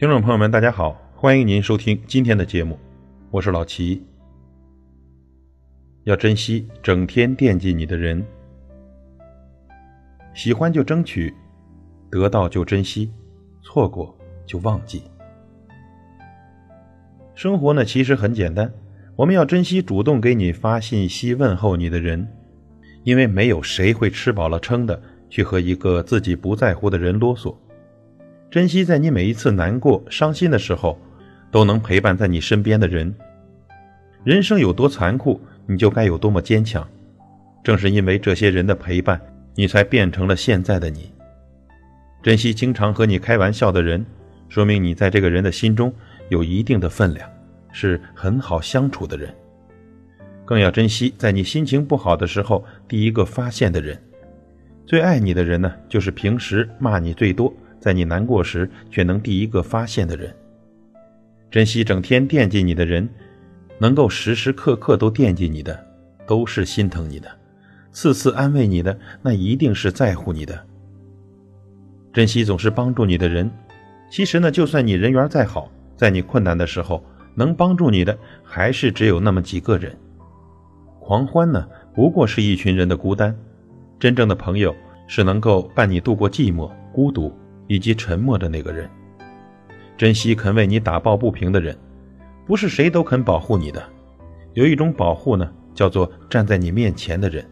听众朋友们，大家好，欢迎您收听今天的节目，我是老齐。要珍惜整天惦记你的人，喜欢就争取，得到就珍惜，错过就忘记。生活呢，其实很简单，我们要珍惜主动给你发信息问候你的人，因为没有谁会吃饱了撑的去和一个自己不在乎的人啰嗦。珍惜在你每一次难过、伤心的时候，都能陪伴在你身边的人。人生有多残酷，你就该有多么坚强。正是因为这些人的陪伴，你才变成了现在的你。珍惜经常和你开玩笑的人，说明你在这个人的心中有一定的分量，是很好相处的人。更要珍惜在你心情不好的时候第一个发现的人。最爱你的人呢，就是平时骂你最多。在你难过时，却能第一个发现的人。珍惜整天惦记你的人，能够时时刻刻都惦记你的，都是心疼你的；次次安慰你的，那一定是在乎你的。珍惜总是帮助你的人，其实呢，就算你人缘再好，在你困难的时候，能帮助你的还是只有那么几个人。狂欢呢，不过是一群人的孤单；真正的朋友，是能够伴你度过寂寞、孤独。以及沉默的那个人，珍惜肯为你打抱不平的人，不是谁都肯保护你的。有一种保护呢，叫做站在你面前的人，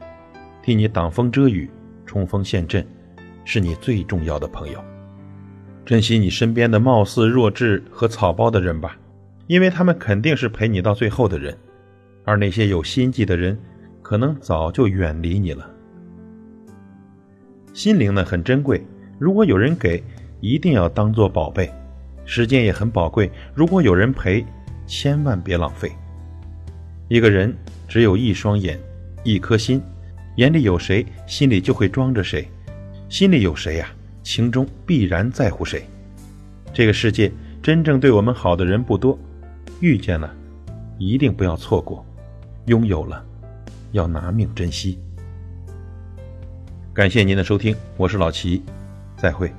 替你挡风遮雨、冲锋陷阵，是你最重要的朋友。珍惜你身边的貌似弱智和草包的人吧，因为他们肯定是陪你到最后的人，而那些有心计的人，可能早就远离你了。心灵呢，很珍贵。如果有人给，一定要当做宝贝；时间也很宝贵，如果有人陪，千万别浪费。一个人只有一双眼，一颗心，眼里有谁，心里就会装着谁；心里有谁呀，情中必然在乎谁。这个世界真正对我们好的人不多，遇见了，一定不要错过；拥有了，要拿命珍惜。感谢您的收听，我是老齐。再会。